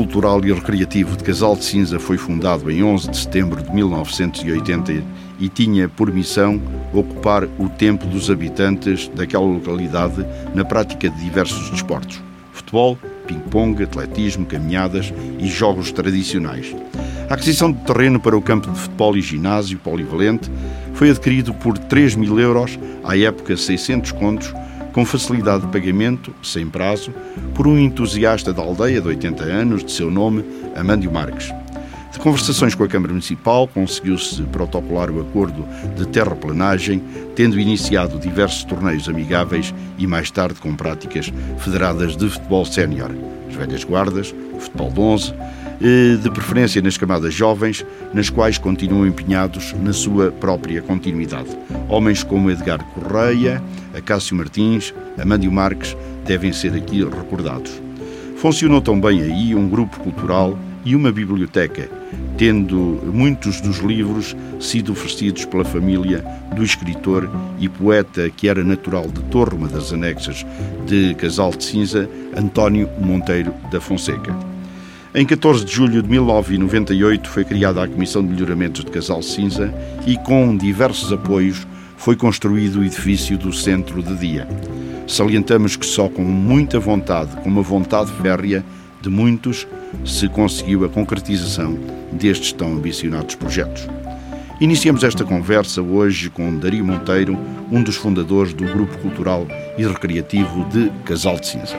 Cultural e Recreativo de Casal de Cinza foi fundado em 11 de setembro de 1980 e tinha por missão ocupar o tempo dos habitantes daquela localidade na prática de diversos desportos: futebol, ping-pong, atletismo, caminhadas e jogos tradicionais. A aquisição de terreno para o campo de futebol e ginásio polivalente foi adquirido por 3 mil euros, à época 600 contos, com facilidade de pagamento, sem prazo, por um entusiasta da aldeia de 80 anos, de seu nome, Amândio Marques. De conversações com a Câmara Municipal, conseguiu-se protocolar o acordo de terraplanagem, tendo iniciado diversos torneios amigáveis e mais tarde com práticas federadas de futebol sénior, as velhas guardas, futebol de 11, de preferência nas camadas jovens, nas quais continuam empenhados na sua própria continuidade. Homens como Edgar Correia, Acácio Martins, Amândio Marques devem ser aqui recordados. Funcionou também aí um grupo cultural e uma biblioteca, tendo muitos dos livros sido oferecidos pela família do escritor e poeta que era natural de Torre, uma das anexas de Casal de Cinza, António Monteiro da Fonseca. Em 14 de julho de 1998 foi criada a Comissão de Melhoramentos de Casal Cinza e, com diversos apoios, foi construído o edifício do Centro de Dia. Salientamos que só com muita vontade, com uma vontade férrea de muitos, se conseguiu a concretização destes tão ambicionados projetos. Iniciamos esta conversa hoje com Dario Monteiro, um dos fundadores do Grupo Cultural e Recreativo de Casal de Cinza.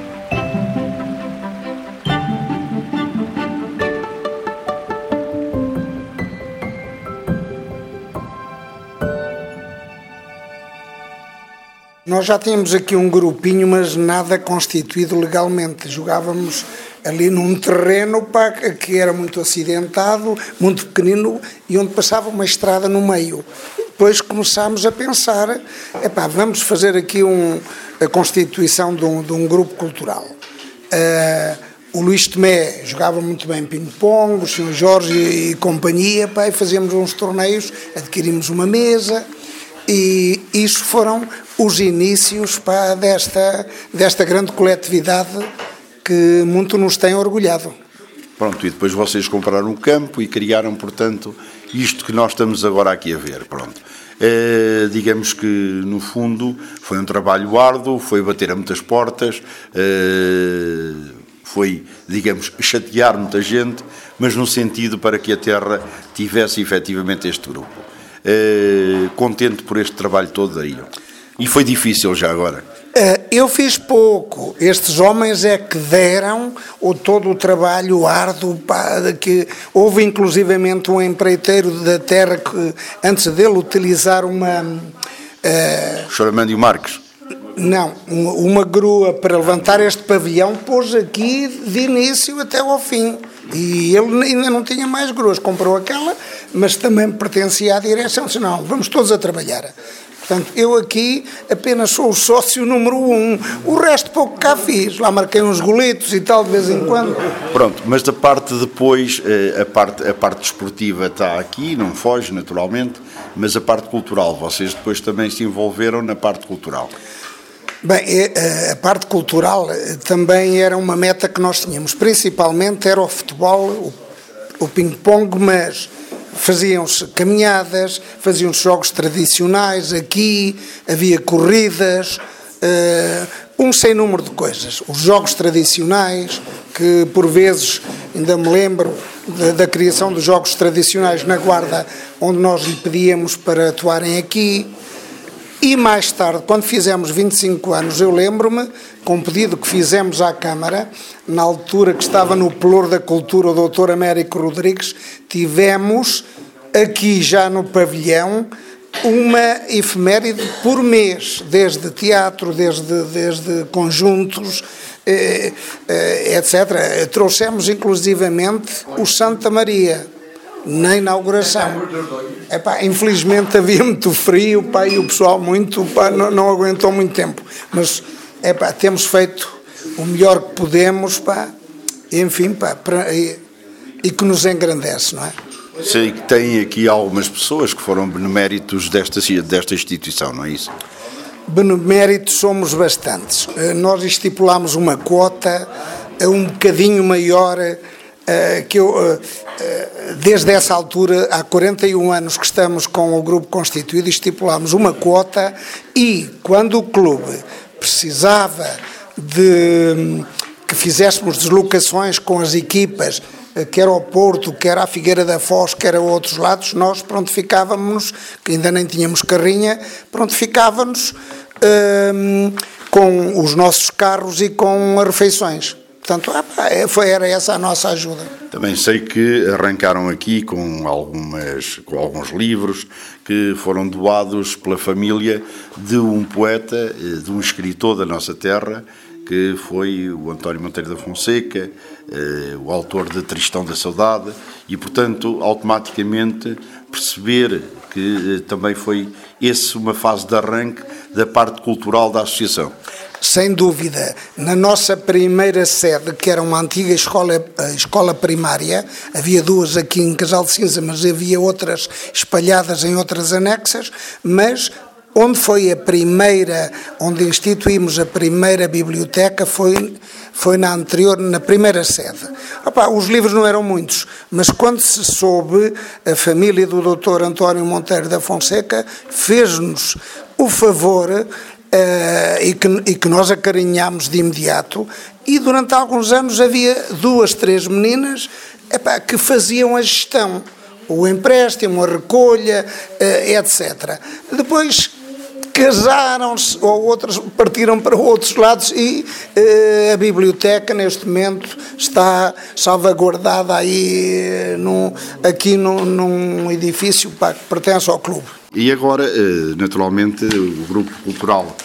Nós já tínhamos aqui um grupinho, mas nada constituído legalmente. Jogávamos ali num terreno que era muito acidentado, muito pequenino e onde passava uma estrada no meio. Depois começámos a pensar, epá, vamos fazer aqui um, a constituição de um, de um grupo cultural. Uh, o Luís Tomé jogava muito bem ping-pong, o Sr. Jorge e, e companhia, pá, e fazíamos uns torneios, adquirimos uma mesa e isso foram os inícios pá, desta, desta grande coletividade que muito nos tem orgulhado. Pronto, e depois vocês compraram um campo e criaram, portanto, isto que nós estamos agora aqui a ver. Pronto. É, digamos que, no fundo, foi um trabalho árduo, foi bater a muitas portas, é, foi, digamos, chatear muita gente, mas no sentido para que a Terra tivesse efetivamente este grupo. É, contente por este trabalho todo aí. E foi difícil já agora? Eh, eu fiz pouco. Estes homens é que deram o, todo o trabalho árduo para que houve inclusivamente um empreiteiro da terra que antes dele utilizar uma uh, Choramandio Marques. Não, uma grua para levantar este pavilhão pôs aqui de início até ao fim. E ele ainda não tinha mais gruas, comprou aquela, mas também pertencia à direção. Não, vamos todos a trabalhar. Portanto, eu aqui apenas sou o sócio número um. O resto pouco cá fiz. Lá marquei uns golitos e tal de vez em quando. Pronto, mas da parte depois, eh, a parte, a parte desportiva está aqui, não foge naturalmente, mas a parte cultural, vocês depois também se envolveram na parte cultural. Bem, eh, a parte cultural eh, também era uma meta que nós tínhamos. Principalmente era o futebol, o ping-pong, mas faziam-se caminhadas, faziam-se jogos tradicionais aqui, havia corridas, uh, um sem número de coisas. Os jogos tradicionais, que por vezes, ainda me lembro da, da criação dos jogos tradicionais na Guarda, onde nós lhe pedíamos para atuarem aqui. E mais tarde, quando fizemos 25 anos, eu lembro-me, com um pedido que fizemos à Câmara, na altura que estava no Pelour da Cultura o Dr. Américo Rodrigues, tivemos aqui já no pavilhão uma efeméride por mês, desde teatro, desde, desde conjuntos, eh, eh, etc. Trouxemos inclusivamente o Santa Maria na inauguração. Epá, infelizmente havia muito frio pá, e o pessoal muito pá, não, não, aguentou muito tempo. Mas epá, temos feito o melhor que podemos, pá, enfim, pá, pra, e, e, que nos engrandece, não é? Sei que tem aqui algumas pessoas que foram beneméritos desta, desta instituição, não é isso? Beneméritos somos bastantes. Eh, nós estipulamos uma quota um bocadinho maior que eu, desde essa altura, há 41 anos que estamos com o grupo constituído, estipulámos uma quota e quando o clube precisava de que fizéssemos deslocações com as equipas, quer ao Porto, quer à Figueira da Foz, quer a outros lados, nós pronto ficávamos, que ainda nem tínhamos carrinha, pronto ficávamos hum, com os nossos carros e com as refeições. Portanto, é, foi, era essa a nossa ajuda. Também sei que arrancaram aqui com, algumas, com alguns livros que foram doados pela família de um poeta, eh, de um escritor da nossa terra, que foi o António Monteiro da Fonseca, eh, o autor de Tristão da Saudade, e, portanto, automaticamente perceber que eh, também foi esse uma fase de arranque da parte cultural da associação. Sem dúvida, na nossa primeira sede, que era uma antiga escola, escola primária, havia duas aqui em Casal de Cinza, mas havia outras espalhadas em outras anexas, mas onde foi a primeira, onde instituímos a primeira biblioteca foi, foi na anterior, na primeira sede. Opa, os livros não eram muitos, mas quando se soube, a família do Dr. António Monteiro da Fonseca fez-nos o favor Uh, e, que, e, que, nós acarinhámos de imediato, e durante alguns anos havia duas, três meninas epá, que faziam a gestão, o empréstimo, a recolha, uh, etc. Depois casaram-se ou outras partiram para outros lados e uh, a biblioteca neste momento está salvaguardada aí num, aqui num, num edifício pá, que pertence ao clube. E agora, eh, naturalmente, o Grupo Cultural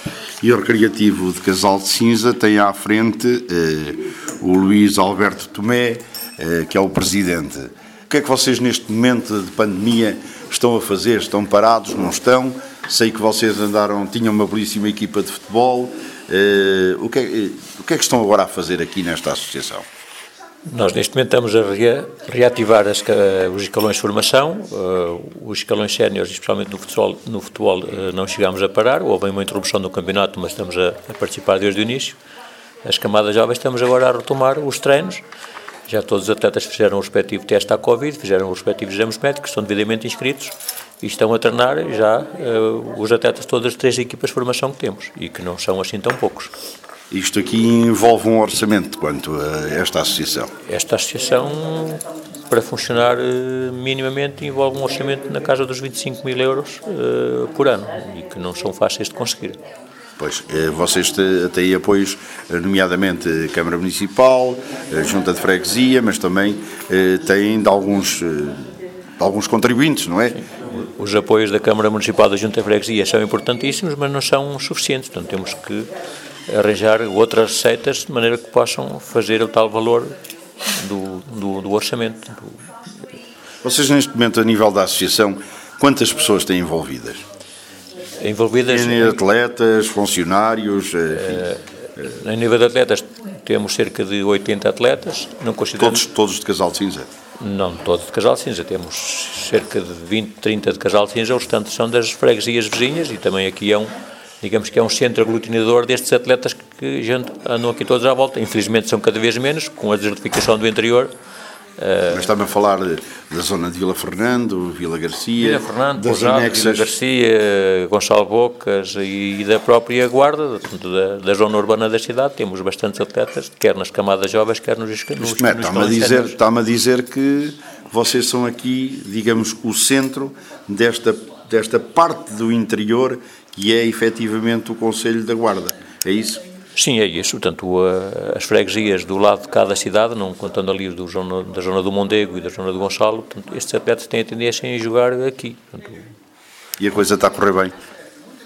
e Recreativo de Casal de Cinza tem à frente eh, o Luís Alberto Tomé, eh, que é o presidente. O que é que vocês, neste momento de pandemia, estão a fazer? Estão parados? Não estão? Sei que vocês andaram, tinham uma belíssima equipa de futebol. O que, é, o que é que estão agora a fazer aqui nesta associação? Nós, neste momento, estamos a reativar as, os escalões de formação. Uh, os escalões séniores, especialmente no futebol, no futebol uh, não chegámos a parar. Houve uma interrupção do campeonato, mas estamos a, a, participar desde o início. As camadas jovens, estamos agora a retomar os treinos. Já todos os atletas fizeram o respectivo teste à Covid, fizeram os respectivos exames médicos, estão devidamente inscritos e estão a treinar já uh, os atletas todas as três equipas de formação que temos e que não são assim tão poucos. Isto aqui envolve um orçamento quanto a esta associação? Esta associação, para funcionar eh, minimamente, envolve um orçamento na casa dos 25 mil euros uh, por ano e que não são fáceis de conseguir. Pois, eh, vocês têm apoios, nomeadamente Câmara Municipal, Junta de Freguesia, mas também têm de alguns, de alguns contribuintes, não é? Sim. Os apoios da Câmara Municipal da Junta de Freguesia são importantíssimos, mas não são suficientes, portanto temos que arranjar outras receitas de maneira que possam fazer o tal valor do, do, do orçamento. Vocês, neste momento, a nível da associação, quantas pessoas têm envolvidas? Envolvidas. Em atletas, funcionários. Eh, eh, em nível de atletas, temos cerca de 80 atletas. Não consideramos... todos, todos de casal de cinza? Não todos de casal de cinza. Temos cerca de 20, 30 de casal de cinza. Os restantes são das freguesias vizinhas e também aqui é um digamos que é um centro aglutinador destes atletas que gente, andam aqui todos à volta. Infelizmente são cada vez menos, com a desertificação do interior. Eh, Mas está-me a falar da zona de Vila Fernando, Vila Garcia, Vila Fernando, das Pousado, anexas... Vila Garcia, Gonçalo Bocas e da própria Guarda, da, da, zona urbana da cidade, temos bastantes atletas, quer nas camadas jovens, quer nos, nos, Está-me a, dizer, está a dizer que vocês são aqui, digamos, o centro desta, desta parte do interior que é efetivamente o Conselho da Guarda. É isso? Sim, é isso. Portanto, as freguesias do lado de cada cidade, não contando ali do zona, da zona do Mondego e da zona do Gonçalo, portanto, estes atletas têm a tendência em jogar aqui. Portanto, e a coisa está a correr bem?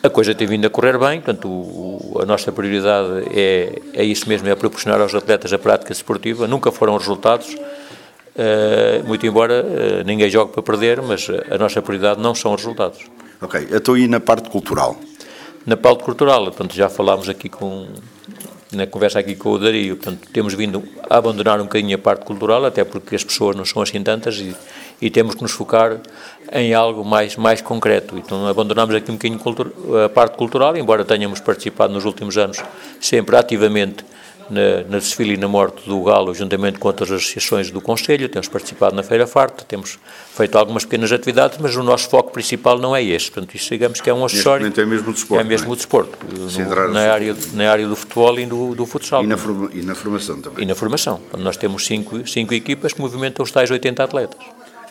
A coisa tem vindo a correr bem, portanto, o, a nossa prioridade é, é isso mesmo, é proporcionar aos atletas a prática esportiva. Nunca foram resultados, uh, muito embora uh, ninguém jogue para perder, mas a nossa prioridade não são os resultados. Ok, estou aí na parte cultural. Na parte cultural, portanto, já falámos aqui com, na conversa aqui com o Dario, portanto, temos vindo a abandonar um bocadinho a parte cultural, até porque as pessoas não são assim tantas e, e temos que nos focar em algo mais, mais concreto. Então, abandonamos aqui um bocadinho a parte cultural, embora tenhamos participado nos últimos anos sempre ativamente na, na desfile e na morte do Galo, juntamente com outras associações do Conselho, temos participado na Feira Farta, temos feito algumas pequenas atividades, mas o nosso foco principal não é este. Portanto, isto digamos que é um acessório. Neste é mesmo o desporto. É mesmo é? o desporto, no, na, área, na área do futebol e do, do futsal. E na, forma, e na formação também. E na formação. Nós temos cinco, cinco equipas que movimentam os tais 80 atletas.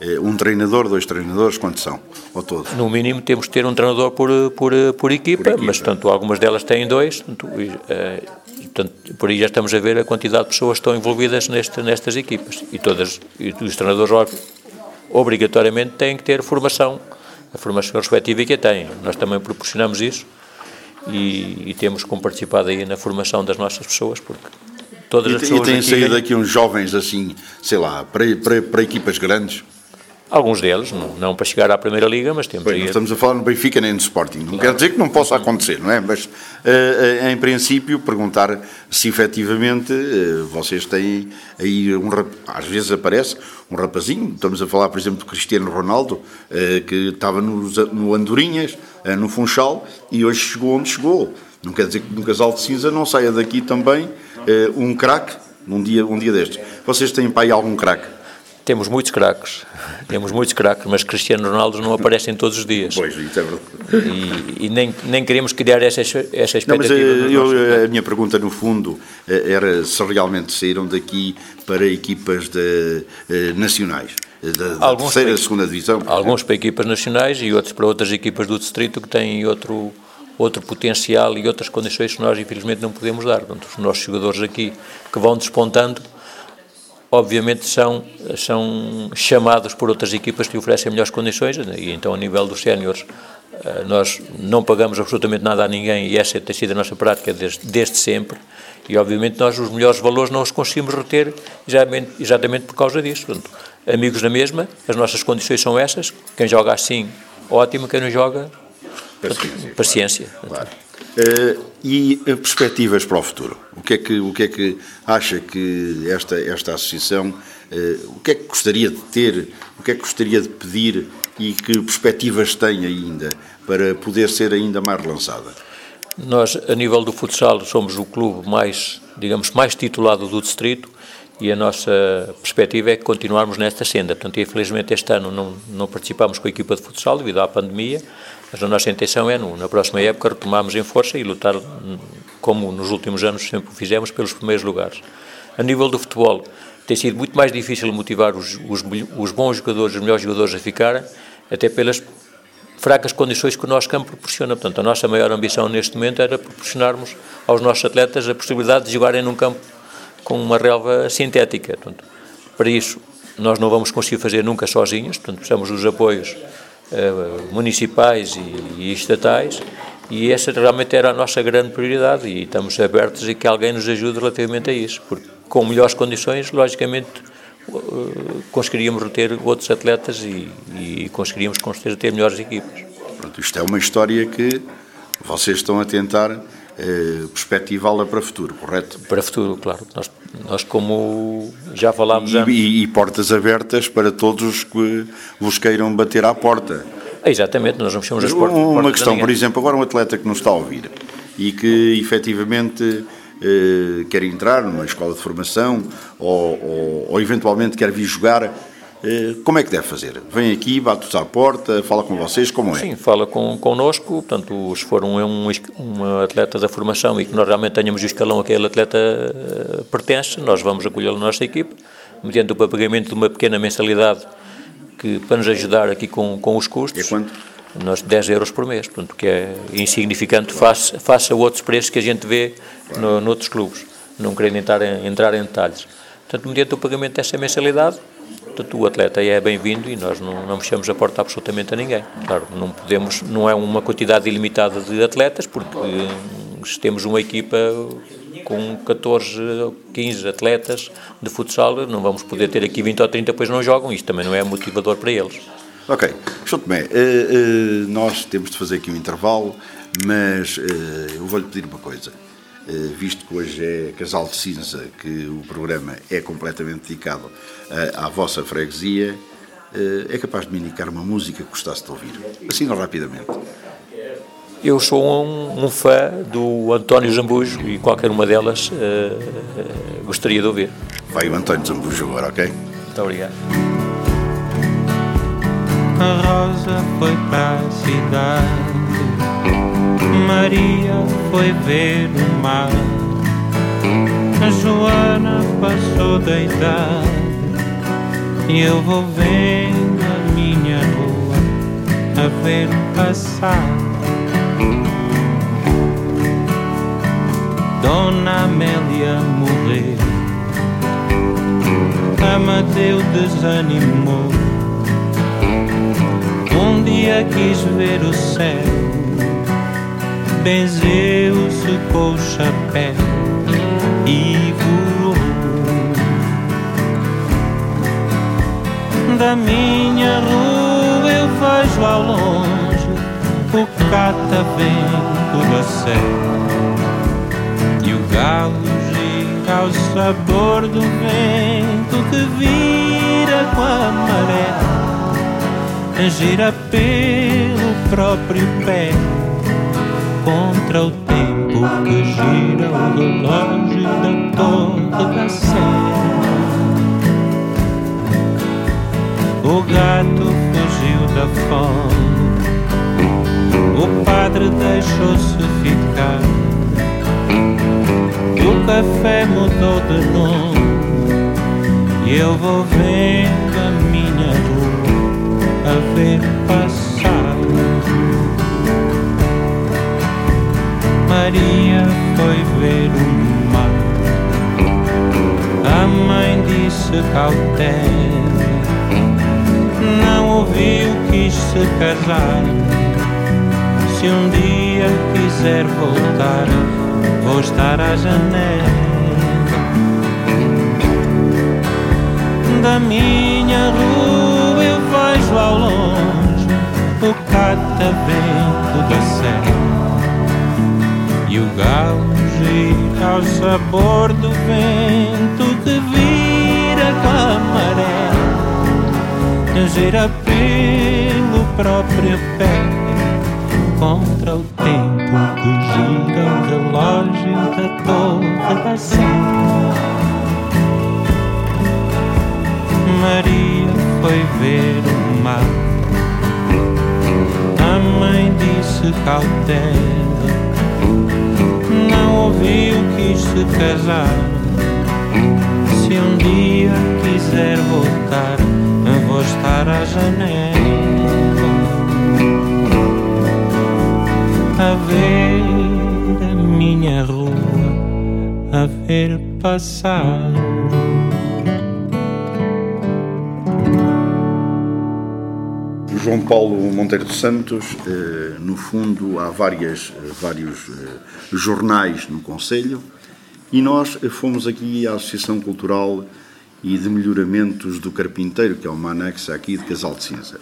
É, um treinador, dois treinadores, quantos são? Ou todos? No mínimo temos que ter um treinador por, por, por, equipa, por equipa, mas tanto algumas delas têm dois, uh, portanto, por aí já estamos a ver a quantidade de pessoas que estão envolvidas neste, nestas equipas. E todas, e os treinadores obrigatoriamente têm que ter formação, a formação respectiva que a têm. Nós também proporcionamos isso e, e temos como participado aí na formação das nossas pessoas, porque todas e, as pessoas. E têm saído daqui uns jovens assim, sei lá, para, para, para equipas grandes? Alguns deles, não, não, para chegar à Primeira Liga, mas temos Bem, estamos a falar no Benfica nem no Sporting. Não claro. quer dizer que não possa acontecer, não é? Mas, uh, em princípio, perguntar se efetivamente uh, vocês têm aí um às vezes aparece um rapazinho, estamos a falar, por exemplo, do Cristiano Ronaldo, uh, que estava no, no Andorinhas, no Funchal, e hoje chegou onde chegou. Não quer dizer que no Casal de Cinza não saia daqui também um craque, um dia, um dia destes. Vocês têm para aí algum craque? Temos muitos craques, temos muitos craques, mas Cristiano Ronaldo não aparecem todos os dias. Pois, isso é verdade. E, e nem, nem queremos criar essa, essa expectativa. Não, mas eh, eu, a minha pergunta, no fundo, eh, era se realmente saíram daqui para equipas de, eh, nacionais. Da, da terceira, para, segunda divisão. Alguns para equipas nacionais e outros para outras equipas do distrito que têm outro, outro potencial e outras condições que nós, infelizmente, não podemos dar. Portanto, os nossos jogadores aqui que vão despontando obviamente são, são chamados por outras equipas que oferecem melhores condições e então a nível dos séniores eh, nós não pagamos absolutamente nada a ninguém e essa tem sido a nossa prática desde, desde sempre e obviamente nós os melhores valores não os conseguimos reter exatamente, exatamente por causa disso. Portanto, amigos na mesma, as nossas condições são essas, quem joga assim, ótimo, quem não joga, paciência. paciência. Claro. Uh, e perspectivas para o futuro? O que é que, o que, é que acha que esta, esta associação, uh, o que é que gostaria de ter, o que é que gostaria de pedir e que perspectivas tem ainda para poder ser ainda mais relançada? Nós, a nível do futsal, somos o clube mais, digamos, mais titulado do distrito e a nossa perspectiva é que continuarmos nesta senda. Portanto, infelizmente este ano não, não participamos com a equipa de futsal devido à pandemia, mas a nossa intenção é, na próxima época, retomarmos em força e lutar, como nos últimos anos sempre fizemos, pelos primeiros lugares. A nível do futebol, tem sido muito mais difícil motivar os, os, os bons jogadores, os melhores jogadores a ficarem, até pelas fracas condições que o nosso campo proporciona. Portanto, a nossa maior ambição neste momento era proporcionarmos aos nossos atletas a possibilidade de jogarem num campo com uma relva sintética. Portanto, para isso, nós não vamos conseguir fazer nunca sozinhos, portanto, precisamos dos apoios municipais e, estatais, e essa realmente era a nossa grande prioridade, e estamos abertos a que alguém nos ajude relativamente a isso, porque com melhores condições, logicamente, uh, conseguiríamos reter outros atletas e, e conseguiríamos, com certeza, ter melhores equipas. Pronto, isto é uma história que vocês estão a tentar eh, perspectivá-la para o futuro, correto? Para o futuro, claro. Nós, nós como já falámos e, antes... E, e, portas abertas para todos os que vos queiram bater à porta. exatamente, nós não fechamos as portas. Uma portas questão, por exemplo, agora um atleta que nos está a ouvir e que efetivamente eh, quer entrar numa escola de formação ou, ou, ou eventualmente quer vir jogar como é que deve fazer? Vem aqui, bate-vos à porta, fala com vocês, como é? Sim, fala com, connosco, portanto, se for um, um, um atleta da formação e que nós realmente tenhamos o escalão a que aquele atleta uh, pertence, nós vamos acolhê-lo na nossa equipe, mediante o pagamento de uma pequena mensalidade que, para nos ajudar aqui com, com os custos. É quanto? Nós 10 euros por mês, portanto, que é insignificante face, face a outros preços que a gente vê claro. no, noutros clubes, não querendo entrar em, entrar em detalhes. Portanto, mediante o pagamento dessa mensalidade, Portanto, o atleta é bem-vindo e nós não, não fechamos a porta absolutamente a ninguém. Claro, não podemos, não é uma quantidade ilimitada de atletas, porque hum, se temos uma equipa com 14, 15 atletas de futsal, não vamos poder ter aqui 20 ou 30, pois não jogam, isto também não é motivador para eles. Ok, Sr. Tomé, uh, uh, nós temos de fazer aqui um intervalo, mas uh, eu vou-lhe pedir uma coisa. Eh, visto que hoje é Casal de Cinza, que o programa é completamente dedicado eh, à vossa freguesia, eh, é capaz de me indicar uma música que gostasse de ouvir? Assim, rapidamente. Eu sou um, um, fã do António Zambujo e qualquer uma delas uh, uh, gostaria de ouvir. Vai o António Zambujo agora, ok? Muito obrigado. A Rosa foi para a cidade, Maria foi ver o mar, a Joana passou da idade e eu vou vendo a minha rua a ver passar. Dona Amélia morreu, Amadeu desanimou. Um dia quis ver o céu, benzeu-se com o chapéu e voou. Da minha rua eu vejo ao longe o catavento da serra e o galo gira ao sabor do vento que vira com a maré, gira pelo próprio pé contra o tempo que gira o relógio da torre da serra. O gato fugiu da fome, o padre deixou-se ficar o café mudou de nome e eu vou vendo a minha rua a ver passar. Maria foi ver o mar. A mãe disse cautela, não ouviu, quis se casar. Se um dia quiser voltar vou estar à janela da minha rua. Eu vejo ao longe o catavento da serra o galo gira ao sabor do vento que vira com a maré, gira pelo próprio pé contra o tempo que gira o relógio da torre Sé. Maria foi ver o mar. A mãe disse cautela, ouviu, quis se casar. Se um dia quiser voltar, vou estar à janela. a ver a minha rua, a ver passar. João Paulo Monteiro dos Santos, eh, no fundo, há várias, eh, vários eh, jornais no Conselho e nós fomos aqui à Associação Cultural e de Melhoramentos do Carpinteiro, que é uma anexa aqui de Casal de Cinza.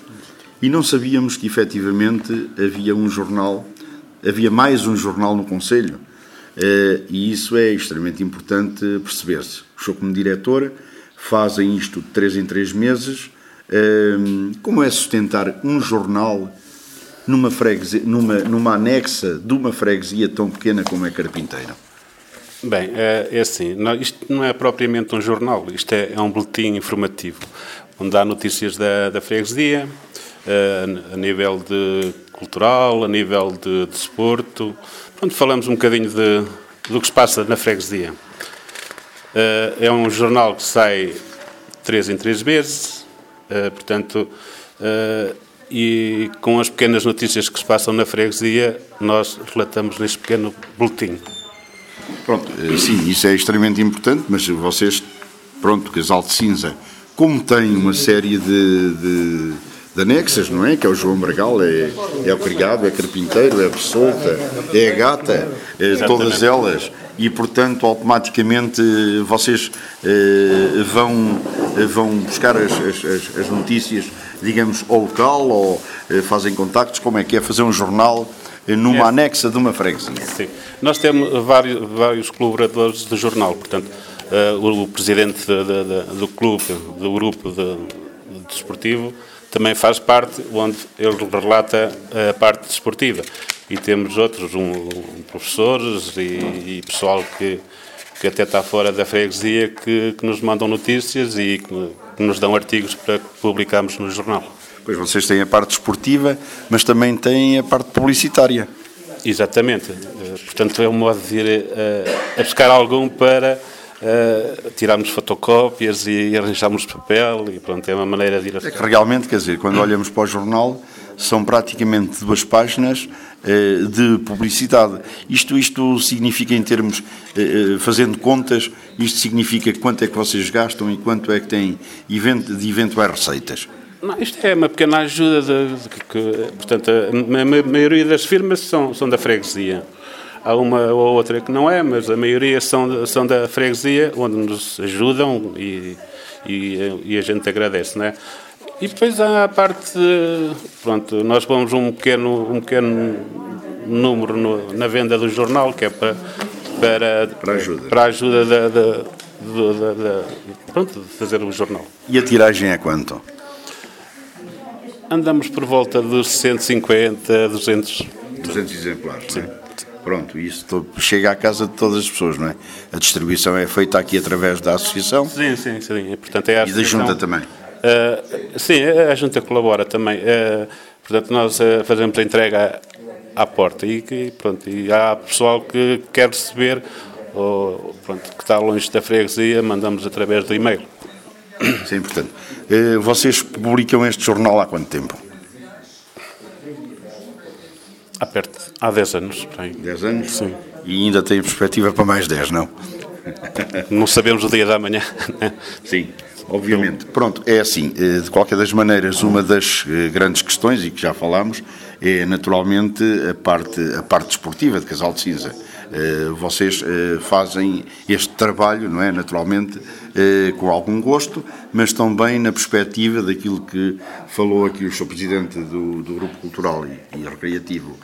E não sabíamos que efetivamente havia um jornal havia mais um jornal no Conselho e isso é extremamente importante perceber-se. O senhor, como diretor, fazem isto de três em três meses. Eh, como é sustentar um jornal numa, freguesia, numa, numa anexa de uma freguesia tão pequena como é Carpinteira? Bem, é, é assim, não, isto não é propriamente um jornal, isto é, é um boletim informativo, onde há notícias da, da freguesia, uh, a nível de cultural, a nível de, de desporto. Pronto, falamos um bocadinho de, do que se passa na freguesia. Uh, é um jornal que sai três em três meses, portanto, uh, e com as pequenas notícias que se passam na freguesia, nós relatamos neste pequeno boletim. Pronto, sim, isso é extremamente importante, mas vocês, pronto, Casal de Cinza, como tem uma série de, de de anexas, não é? Que é o João Bragal, é, é o criado, é carpinteiro, é a solta, é a gata, é, todas elas. E, portanto, automaticamente vocês eh, vão, vão buscar as, as, as, notícias, digamos, ao local ou eh, fazem contactos, como é que é fazer um jornal eh, numa é. anexa de uma freguesia? Sim. Nós temos vários, vários colaboradores do jornal, portanto, uh, o, o, presidente de, de, de, do clube, do grupo de, desportivo, também faz parte, onde ele relata a parte desportiva. e temos outros, um, um professores e, e, pessoal que, que até está fora da freguesia que, que nos mandam notícias e que, que nos dão artigos para que publicamos no jornal. Pois vocês têm a parte esportiva, mas também têm a parte publicitária. Exatamente. Eh, portanto, é um modo de ir a, a buscar algum para uh, tirarmos fotocópias e, e arranjarmos papel e pronto, é uma maneira de ir a... É que realmente, quer dizer, quando olhamos para o jornal, são praticamente duas páginas uh, de publicidade. Isto, isto significa em termos, uh, fazendo contas, isto significa quanto é que vocês gastam e quanto é que têm de eventuais receitas. Não, isto é uma pequena ajuda, de, de, que, portanto, a, a, maioria das firmas são, são da freguesia. Há uma ou outra que não é, mas a maioria são, são da freguesia, onde nos ajudam e, e, e a gente agradece, não é? E depois há a parte, pronto, nós vamos um pequeno, um pequeno número no, na venda do jornal, que é para, para, para a ajuda, para ajuda da, da, da, da, pronto, de fazer o jornal. E a tiragem é quanto? Andamos por volta dos 150, 200. 200 exemplares, Sim. É? Pronto, isso chega à casa de todas as pessoas, não é? A distribuição é feita aqui através da associação. Sim, sim, sim. Portanto, é a e da junta também. Uh, sim, a junta colabora também. Uh, portanto, nós uh, fazemos a entrega à, porta e, e, pronto, e há pessoal que quer receber ou pronto, que está longe da freguesia, mandamos através do e-mail. Isso é importante. Vocês publicam este jornal há quanto tempo? Há perto, há 10 anos. Bem. 10 anos? Sim. E ainda tem perspectiva para mais 10, não? Não sabemos o dia da manhã. Sim, obviamente. Pronto, é assim, eh, de qualquer das maneiras, uma das eh, grandes questões, e que já falámos, é naturalmente a parte, a parte desportiva de Casal de Cinza. Eh, vocês fazem este trabalho, não é? Naturalmente, com algum gosto, mas também na perspectiva daquilo que falou aqui o Sr. Presidente do, do Grupo Cultural e, e Recreativo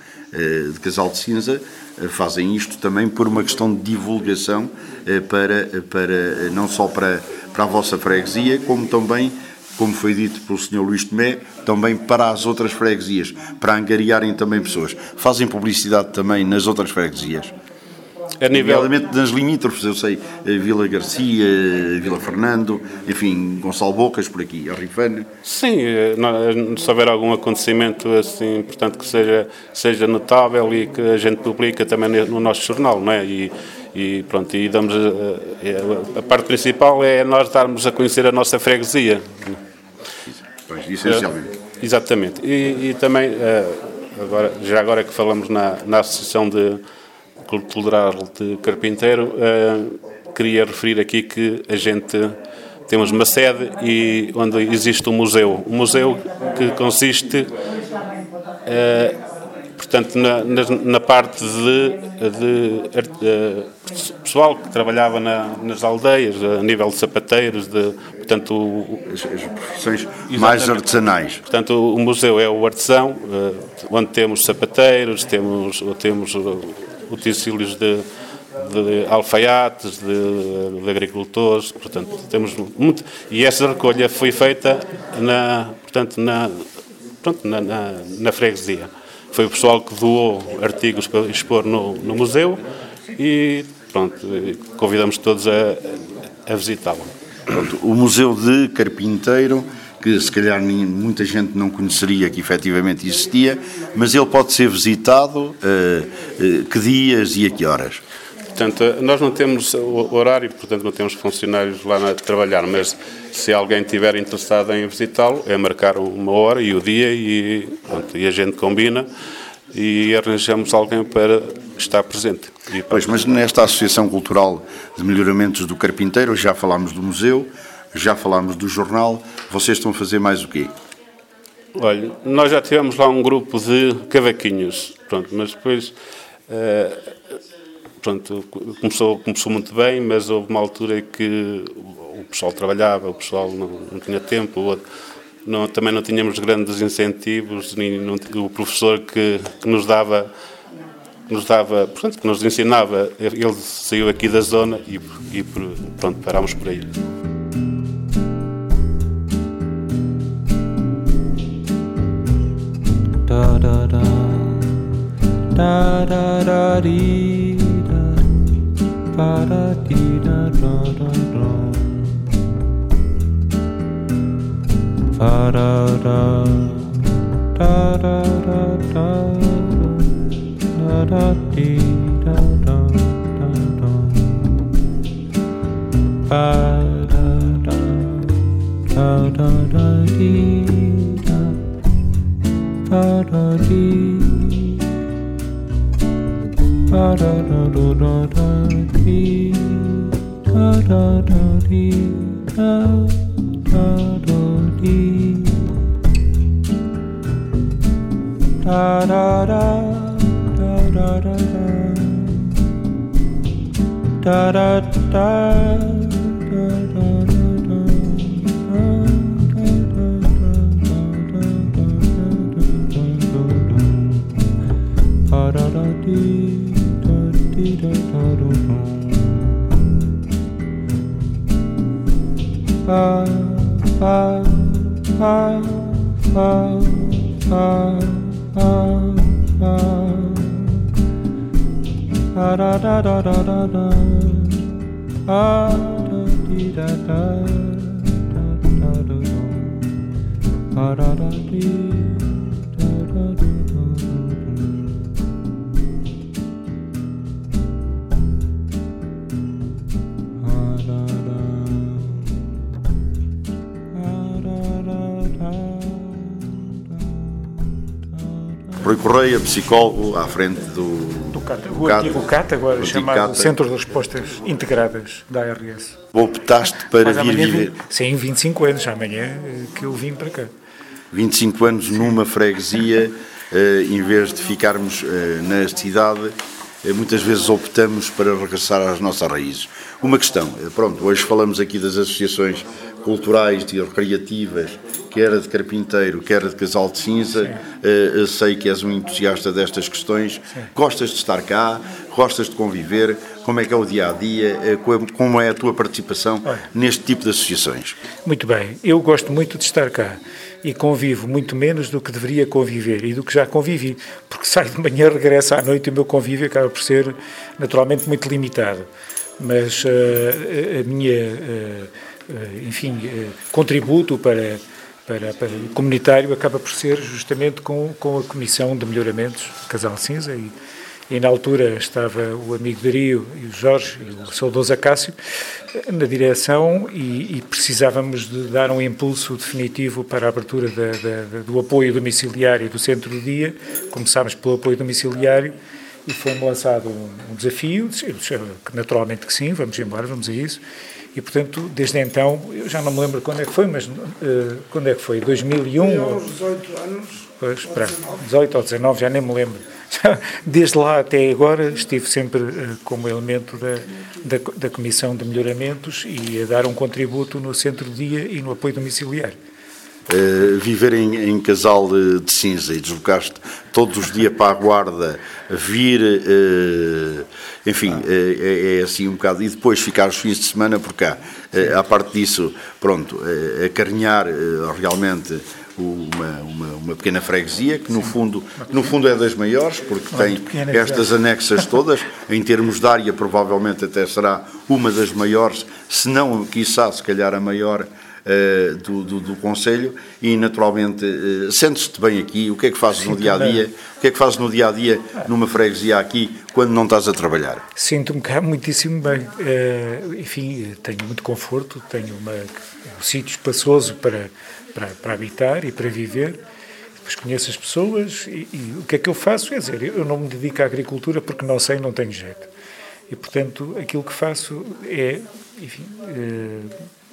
de Casal de Cinza, fazem isto também por uma questão de divulgação para, para não só para, para a vossa freguesia, como também como foi dito pelo Sr. Luís Tomé, também para as outras freguesias, para angariarem também pessoas. Fazem publicidade também nas outras freguesias. A nível... nas limítrofes, eu sei, eh, Vila Garcia, eh, Vila Fernando, enfim, Gonçalo Bocas, por aqui, Arrifane. Sim, eh, se houver algum acontecimento assim, importante que seja, seja notável e que a gente publica também no nosso jornal, não é? E, e pronto, e damos a, a, a, parte principal é nós darmos a conhecer a nossa freguesia. Pois, essencialmente. exatamente. E, e também, agora, já agora que falamos na, na Associação de Cultural de Carpinteiro, uh, queria referir aqui que a gente temos uma sede e onde existe um museu. Um museu que consiste, uh, portanto, na, na, na, parte de, de, de, eh, pessoal que trabalhava na, nas aldeias, a nível de sapateiros, de, portanto... As, as profissões mais artesanais. Portanto, o museu é o artesão, onde temos sapateiros, temos, temos utensílios de, de alfaiates, de, de, agricultores, portanto, temos muito... E essa recolha foi feita na, portanto, na, pronto, na, na, na freguesia. Foi o pessoal que doou artigos para expor no, no museu e, pronto, convidamos todos a, a visitá-lo. O Museu de Carpinteiro que se calhar muita gente não conheceria que efetivamente existia, mas ele pode ser visitado uh, uh, que dias e a que horas? Portanto, nós não temos horário, portanto não temos funcionários lá a trabalhar, mas se alguém estiver interessado em visitá-lo, é marcar uma hora e o dia e, pronto, e a gente combina e arranjamos alguém para estar presente. Pois, mas nesta Associação Cultural de Melhoramentos do Carpinteiro, já falámos do museu, já falámos do jornal, vocês estão a fazer mais o quê? Olha, nós já tivemos lá um grupo de cavaquinhos, pronto, mas depois uh, pronto, começou, começou muito bem, mas houve uma altura que o pessoal trabalhava, o pessoal não, não tinha tempo, não, também não tínhamos grandes incentivos, nem não, o professor que, que nos dava nos dava, portanto, que nos ensinava, ele saiu aqui da zona e, e pronto, parámos por aí. Da da da. Dee da ba da. Dee da da da da ba da da. Da da da da. Da da dee da da da da. Ba da da. Da da da dee da ba da dee da da da da da da dee da da da dee da da da dee da da da da da da da da da da da da dee Correia, psicólogo, à frente do, do CAT, o CAT, antigo CAT, agora antigo chamado CAT. Centro de Respostas Integradas da ARS. Optaste para Mas vir viver vim- sim, 25 anos, amanhã eh, que eu vim para cá. 25 anos numa freguesia, eh, em vez de ficarmos eh, na cidade, muitas vezes optamos para regressar às nossas raízes. Uma questão, pronto, hoje falamos aqui das associações culturais e recreativas, quer a de Carpinteiro, quer a de Casal de Cinza, eu sei que és um entusiasta destas questões, gostas de estar cá, gostas de conviver, como é que é o dia-a-dia, eh, como- como é a tua participação neste tipo de associações? Muito bem, eu gosto muito de estar cá e convivo muito menos do que deveria conviver e do que já convivi, porque saio de manhã, regresso à noite e o meu convívio acaba por ser naturalmente muito limitado. Mas eh, a- a minha, eh, eh, enfim, contributo para, para, para comunitário acaba por ser justamente com, com a Comissão de Melhoramentos, Casal Cinza, e, e na altura estava o amigo Dario e o Jorge e o saudoso Acácio eh, na direção e, e precisávamos de dar um impulso definitivo para a abertura da- da- do apoio domiciliário do centro do dia. Começámos pelo apoio domiciliário e foi-me lançado um, um desafio, naturalmente que sim, vamos embora, vamos a isso. E, portanto, desde então, eu já não me lembro quando é que foi, mas eh, quando é que foi? 2001? ou- 18 anos. Pois, espera, 18 ou 19, já nem me lembro. Já, Desde lá até agora estive sempre eh, como elemento da, da, da Comissão de Melhoramentos e a dar um contributo no centro de dia e no apoio domiciliário. Uh, viver em, em casal de, de cinza e deslocar-te todos os dias para a guarda, vir, uh, enfim, uh, é, é assim um bocado. E depois ficar os fins de semana por cá. Uh, à parte disso, pronto, uh, acarinhar realmente uma, uma, uma pequena freguesia que no fundo, no fundo é das maiores, porque tem estas anexas todas, em termos de área provavelmente até será uma das maiores, se não, quiçá, se calhar a maior eh, do, do, do Conselho e naturalmente eh, sentes-te bem aqui, o que é que fazes no dia a dia, o que é que fazes no dia a dia numa freguesia aqui quando não estás a trabalhar? Sinto-me cá muitíssimo bem. Eh, enfim, tenho muito conforto, tenho uma, um sítio espaçoso para, para, para habitar e para viver. Depois conheço as pessoas e, e o que é que eu faço? Quer dizer, eu não me dedico à agricultura porque não sei, não tenho jeito. E, portanto, aquilo que faço é, enfim, eh,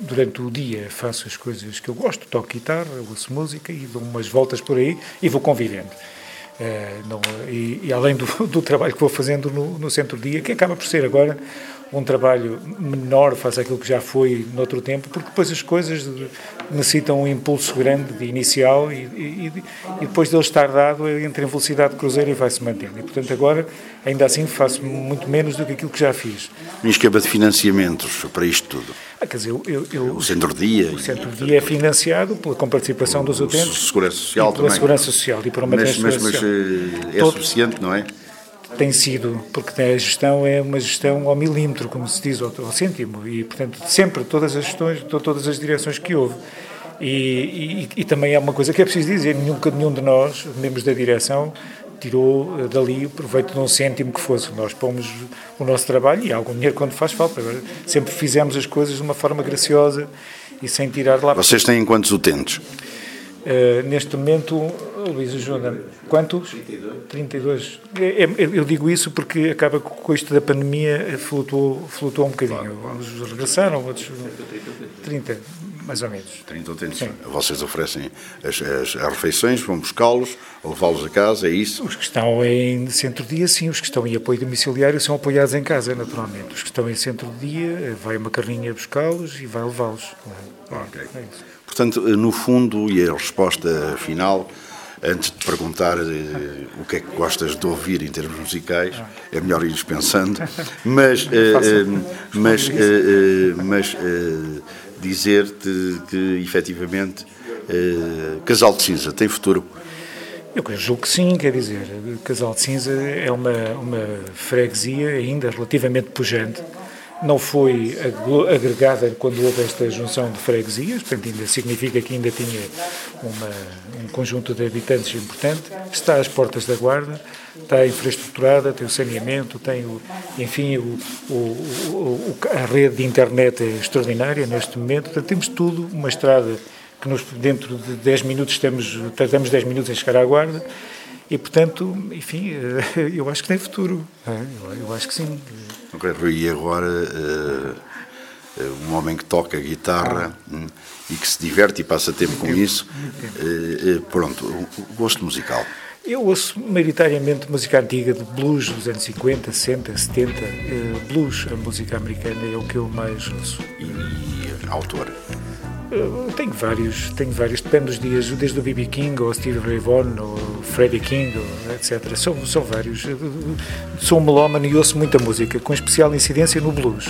durante o dia faço as coisas que eu gosto, toco guitarra, ouço música e dou umas voltas por aí e vou convivendo. Eh, não, e, e além do, do trabalho que vou fazendo no, no centro-dia, que acaba por ser agora um trabalho menor face àquilo que já foi noutro tempo, porque depois as coisas necessitam um impulso grande de inicial e, e, e depois dele estar dado entra em velocidade de cruzeiro e vai-se mantendo. E, portanto, agora, ainda assim, faço muito menos do que aquilo que já fiz. Um esquema de financiamentos para isto tudo. Ah, quer dizer, eu, eu, eu, O centro-dia. o centro-dia é financiado pela comparticipação dos utentes Segurança Social e pela também. Segurança Social e por uma Mas, mas, mas eh, é Todo- suficiente, não é? Tem sido, porque a gestão é uma gestão ao milímetro, como se diz, ao, cêntimo, e portanto sempre todas as gestões, todas as direções que houve. E, e, e, também é uma coisa que é preciso dizer, nunca nenhum de nós, membros da direção, tirou eh, dali proveito de um cêntimo que fosse. Nós pomos o nosso trabalho e algum dinheiro quando faz falta. Sempre fizemos as coisas de uma forma graciosa e sem tirar lá. Vocês têm quantos utentes? Uh, neste momento, Luís ajuda quantos? 32. 32. É, é, eu digo isso porque acaba com isto da pandemia flutuou, flutuou um bocadinho. Uns regressaram, outros 30 mais ou menos. 30 ou 30. Sim. Vocês oferecem as, as, as refeições, vão buscá-los, levá-los a casa, é isso? Os que estão em centro-dia, sim. Os que estão em apoio domiciliário são apoiados em casa, naturalmente. Os que estão em centro-dia, vai uma carrinha buscá-los e vai levá-los. Ok. É Portanto, no fundo, e a resposta final, antes de perguntar uh, o que é que gostas de ouvir em termos musicais, é melhor ir pensando, mas, uh, uh, mas, mas dizer-te que, efetivamente, Casal de Cinza tem futuro? Eu julgo que sim, quer dizer, Casal de Cinza é uma, uma freguesia ainda relativamente pujante, não foi agregada quando houve esta junção de freguesias, portanto ainda significa que ainda tinha uma, um conjunto de habitantes importante, está às portas da guarda, está infraestruturada, tem o saneamento, tem o, enfim, o, o, a rede de internet é extraordinária neste momento, portanto temos tudo, uma estrada que nos, dentro de 10 minutos temos, tardamos 10 minutos em chegar à guarda, e, portanto, enfim, eu acho que tem futuro. É? Eu acho que sim. Rui, e agora uh, um homem que toca guitarra um, e que se diverte e passa tempo com isso. Pronto, gosto musical. Eu ouço maioritariamente música antiga, de blues dos anos 50, 60, 70. blues, a música americana, é o que eu mais ouço. E, e autor? Tenho vários, tenho vários, depende dos dias, desde o B.B. King, ou Steve Ray Vaughan, ou Freddie King, ou etc. São, são vários. Sou um melómano e ouço muita música, com especial incidência no blues.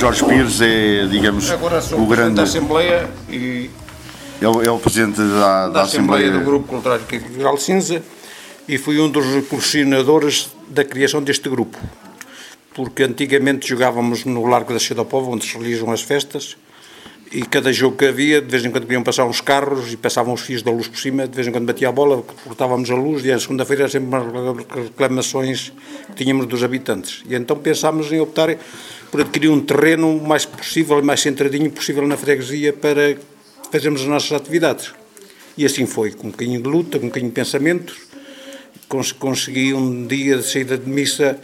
Jorge Pires é, digamos, Agora sou o grande. da Assembleia e É o, é o presidente da, da, da Assembleia Assembleia. do Grupo Cultural Gal Cinza e fui um dos impulsionadores da criação deste grupo. Porque antigamente jogávamos no Largo da Cheia do Povo, onde se realizam as festas, e cada jogo que havia, de vez em quando queriam passar uns carros e passavam os fios da luz por cima, de vez em quando batia a bola, cortávamos a luz e a segunda-feira sempre umas reclamações que tínhamos dos habitantes. E então pensámos em optar por adquirir um terreno o mais possível, mais centradinho possível na freguesia para fazermos as nossas atividades. E assim foi, com um bocadinho de luta, com um bocadinho de pensamentos, cons consegui um dia de saída de missa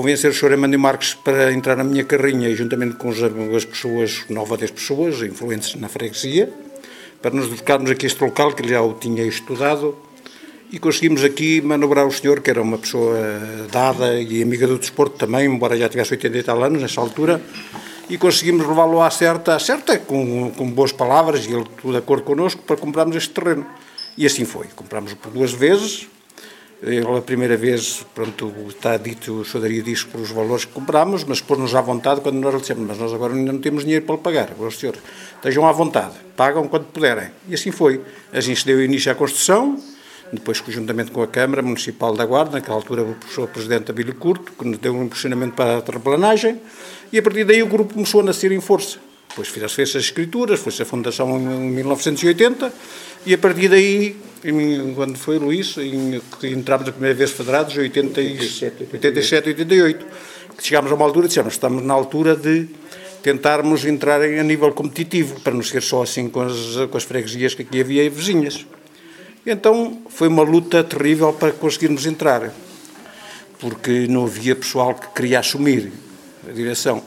convencer o Sr. Emmanuel Marques para entrar na minha carrinha e juntamente com as pessoas, ou dez pessoas influentes na freguesia, para nos dedicarmos aqui a este local que já o tinha estudado e conseguimos aqui manobrar o senhor, que era uma pessoa dada e amiga do desporto também, embora já tivesse 80 e tal anos nessa altura, e conseguimos levá-lo à certa, à certa com, com boas palavras e ele tudo de acordo connosco para comprarmos este terreno. E assim foi. Comprámos por duas vezes, ele, a primeira vez, pronto, está dito, o senhor daria por os valores que comprámos, mas pôs-nos à vontade quando nós lhe dissemos, mas nós agora ainda não temos dinheiro para lhe pagar. Agora, senhor, estejam à vontade, pagam quando puderem. E assim foi. Assim se deu início à construção, depois conjuntamente com a Câmara Municipal da Guarda, naquela altura o professor Presidente Abílio Curto, que nos deu um impulsionamento para a terraplanagem, e a partir daí o grupo começou a nascer em força. Depois fez-se as escrituras, foi-se a fundação em 1980, e a partir daí, quando foi Luís, em, entramos a primeira vez federados, em 87, 87, 88, que chegámos a uma altura e dissemos, estamos na altura de tentarmos entrar a nível competitivo, para não ser só assim com as, com as freguesias que aqui havia e vizinhas. Então foi uma luta terrível para conseguirmos entrar, porque não havia pessoal que queria assumir a direção.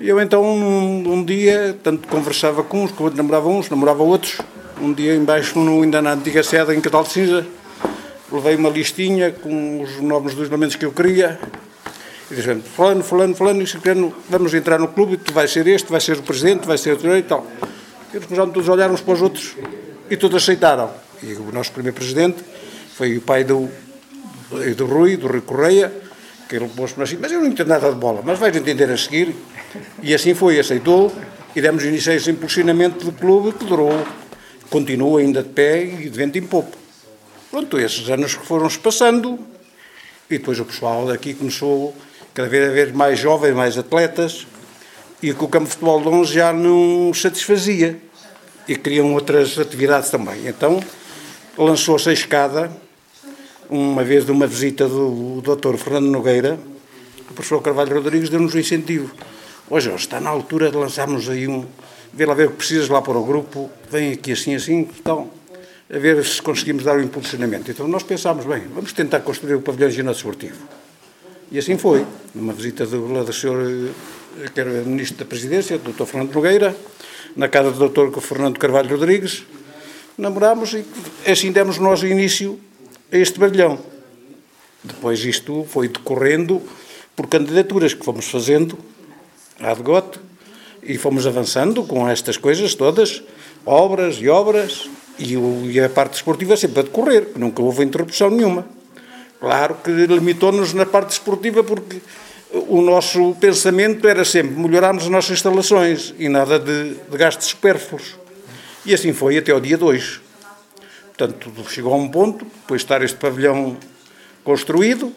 Eu então, um, um, dia, tanto conversava com uns, que namorava uns, namorava outros, um dia embaixo, no, ainda na antiga sede em Catal de Cinza, levei uma listinha com os nomes dos elementos que eu queria, e dizendo, fulano, fulano, fulano, e vamos entrar no clube, tu vais ser este, vais ser o presidente, vais ser o e tal. E eles começaram todos a olhar uns para os outros, e todos aceitaram. E o nosso primeiro presidente foi o pai do, do Rui, do Rui Correia, que ele pôs-me assim, mas eu não entendo nada de bola, mas vais entender a seguir. E assim foi, aceitou, e demos início a esse impulsionamento do clube que durou, continua ainda de pé e de vento em popo. Pronto, esses anos que foram-se passando, e depois o pessoal daqui começou cada vez a ver mais jovens, mais atletas, e que o campo de futebol de 11 já não satisfazia, e queriam outras atividades também. Então, lançou-se a escada, uma vez de uma visita do Dr. Fernando Nogueira, o professor Carvalho Rodrigues deu-nos um incentivo. Hoje, está na altura de lançarmos aí um. Vê lá ver o que precisas lá para o grupo, vem aqui assim, assim, então, a ver se conseguimos dar o impulsionamento. Então nós pensámos, bem, vamos tentar construir o pavilhão ginásio esportivo. E assim foi, numa visita do, do senhor, que era ministro da Presidência, do Dr. Fernando Nogueira, na casa do Dr. Fernando Carvalho Rodrigues, namorámos e assim demos nós início a este pavilhão. Depois isto foi decorrendo por candidaturas que fomos fazendo à degote e fomos avançando com estas coisas todas, obras e obras, e, o, e a parte esportiva sempre a decorrer, nunca houve interrupção nenhuma. Claro que limitou-nos na parte esportiva porque o nosso pensamento era sempre melhorarmos as nossas instalações e nada de, de gastos supérfluos. E assim foi até ao dia 2. Portanto, chegou a um ponto, depois de estar este pavilhão construído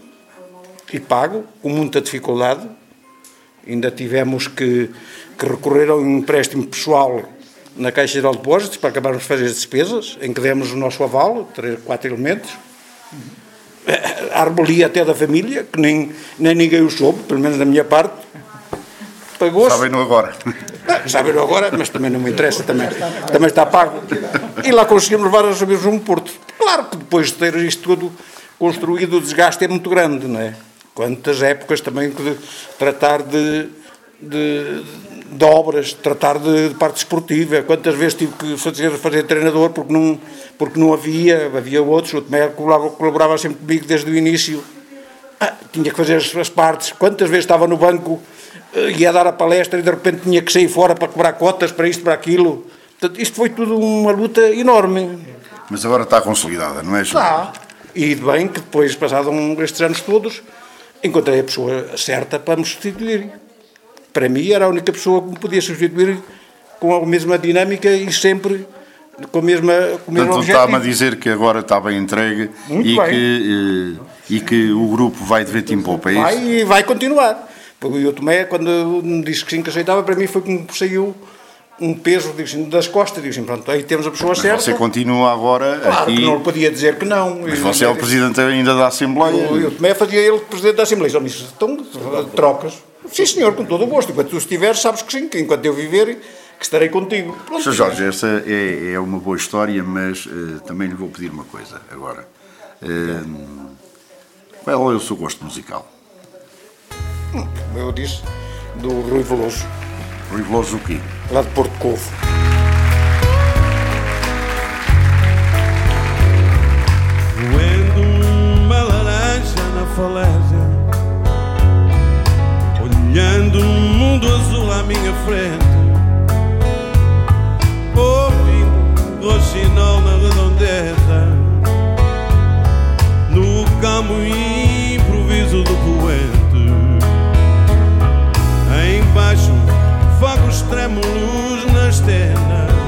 e pago, com muita dificuldade, ainda tivemos que, que recorrer a um empréstimo pessoal na Caixa Geral de Depósitos para acabarmos de fazer as despesas, em que demos o nosso aval, três, quatro elementos. A arbolia até da família, que nem, nem ninguém o soube, pelo menos da minha parte. Pagou-se. Sabem-no agora. Ah, Sabem-no agora, mas também não me interessa, também, também está pago. E lá conseguimos levar as vezes um porto. Claro que depois de ter isto tudo construído, o desgaste é muito grande, não é? Quantas épocas também de tratar de, de, de obras, tratar de, de, parte esportiva, quantas vezes tive que fazer, fazer treinador porque não, porque não havia, havia outros, o Tomé colaborava, colaborava sempre comigo desde o início, ah, tinha que fazer as, as, partes, quantas vezes estava no banco, uh, ia dar a palestra e de repente tinha que sair fora para cobrar cotas, para isto, para aquilo, Portanto, isto foi tudo uma luta enorme. Mas agora está consolidada, não é? Está. E bem que depois, passados estes anos todos, encontrei a pessoa certa para me substituir. para mim era a única pessoa que me podia substituir com a mesma dinâmica e sempre com a mesma com o Portanto, está-me a dizer que agora está bem entregue Muito e bem. que, eh, e que o grupo vai de vento em popa, é isso? Vai e vai continuar. Porque eu tomei, quando me disse que sim, que aceitava, para mim foi como saiu um peso assim, das costas. Digo assim, pronto, aí temos a pessoa Mas certa. você continua agora Claro aqui, que não lhe podia dizer que não. mas você é o presidente ainda da Assembleia. Eu, eu também fazia ele presidente da Assembleia. Ele disse, então, trocas. Sim, senhor, com todo o gosto. Enquanto tu estiveres, sabes que sim, que enquanto eu viver, que estarei contigo. Pronto. Sr. Jorge, essa é, é uma boa história, mas eh, também lhe vou pedir uma coisa agora. Eh, qual é o seu gosto musical? Eu disse do Rui Veloso, Rui Veloso o quê? lá de Porto Covo. Moendo uma laranja na falésia Olhando um mundo azul à minha frente Ouvindo roxinol na redondeza No calmo improviso do poente Embaixo, fogos trêmulos na estena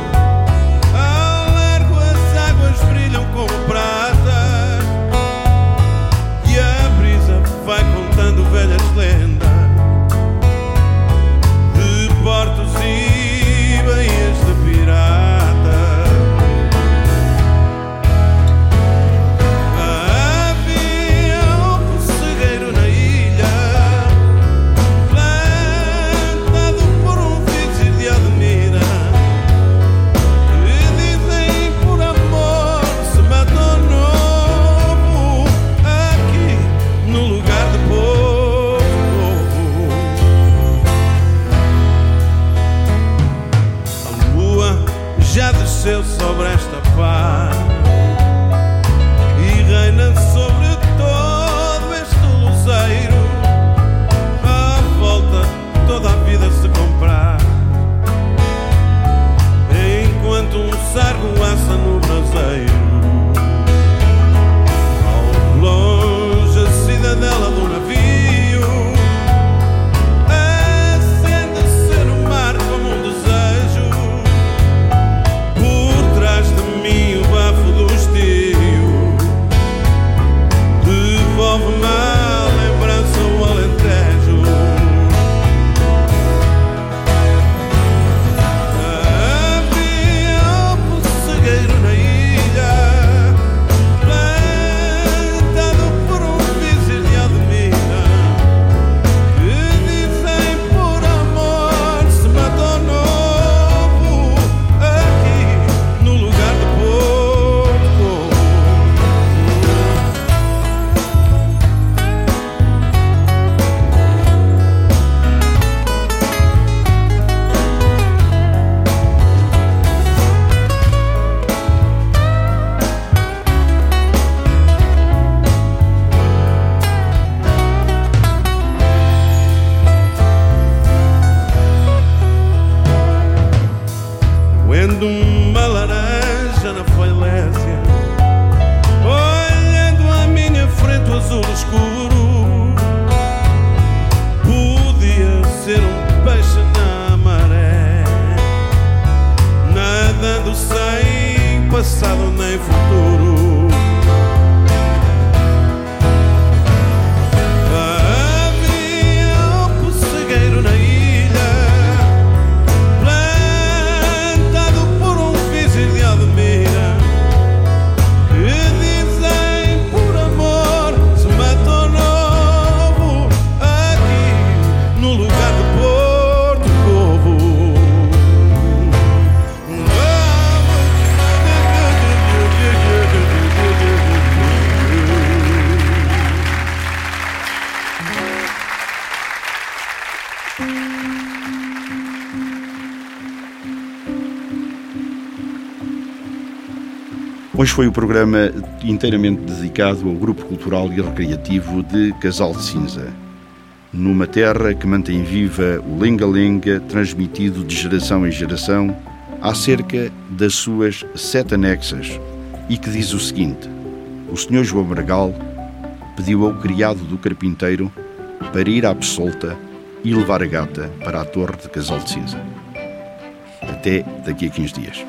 foi o programa inteiramente dedicado ao grupo cultural e recreativo de Casal de Cinza. Numa terra que mantém viva o lenga-lenga, transmitido de geração em geração, acerca das suas sete anexas, e que diz o seguinte: O Sr. João Bragal pediu ao criado do carpinteiro para ir à Pessolta e levar a gata para a Torre de Casal de Cinza. Até daqui a 15 dias.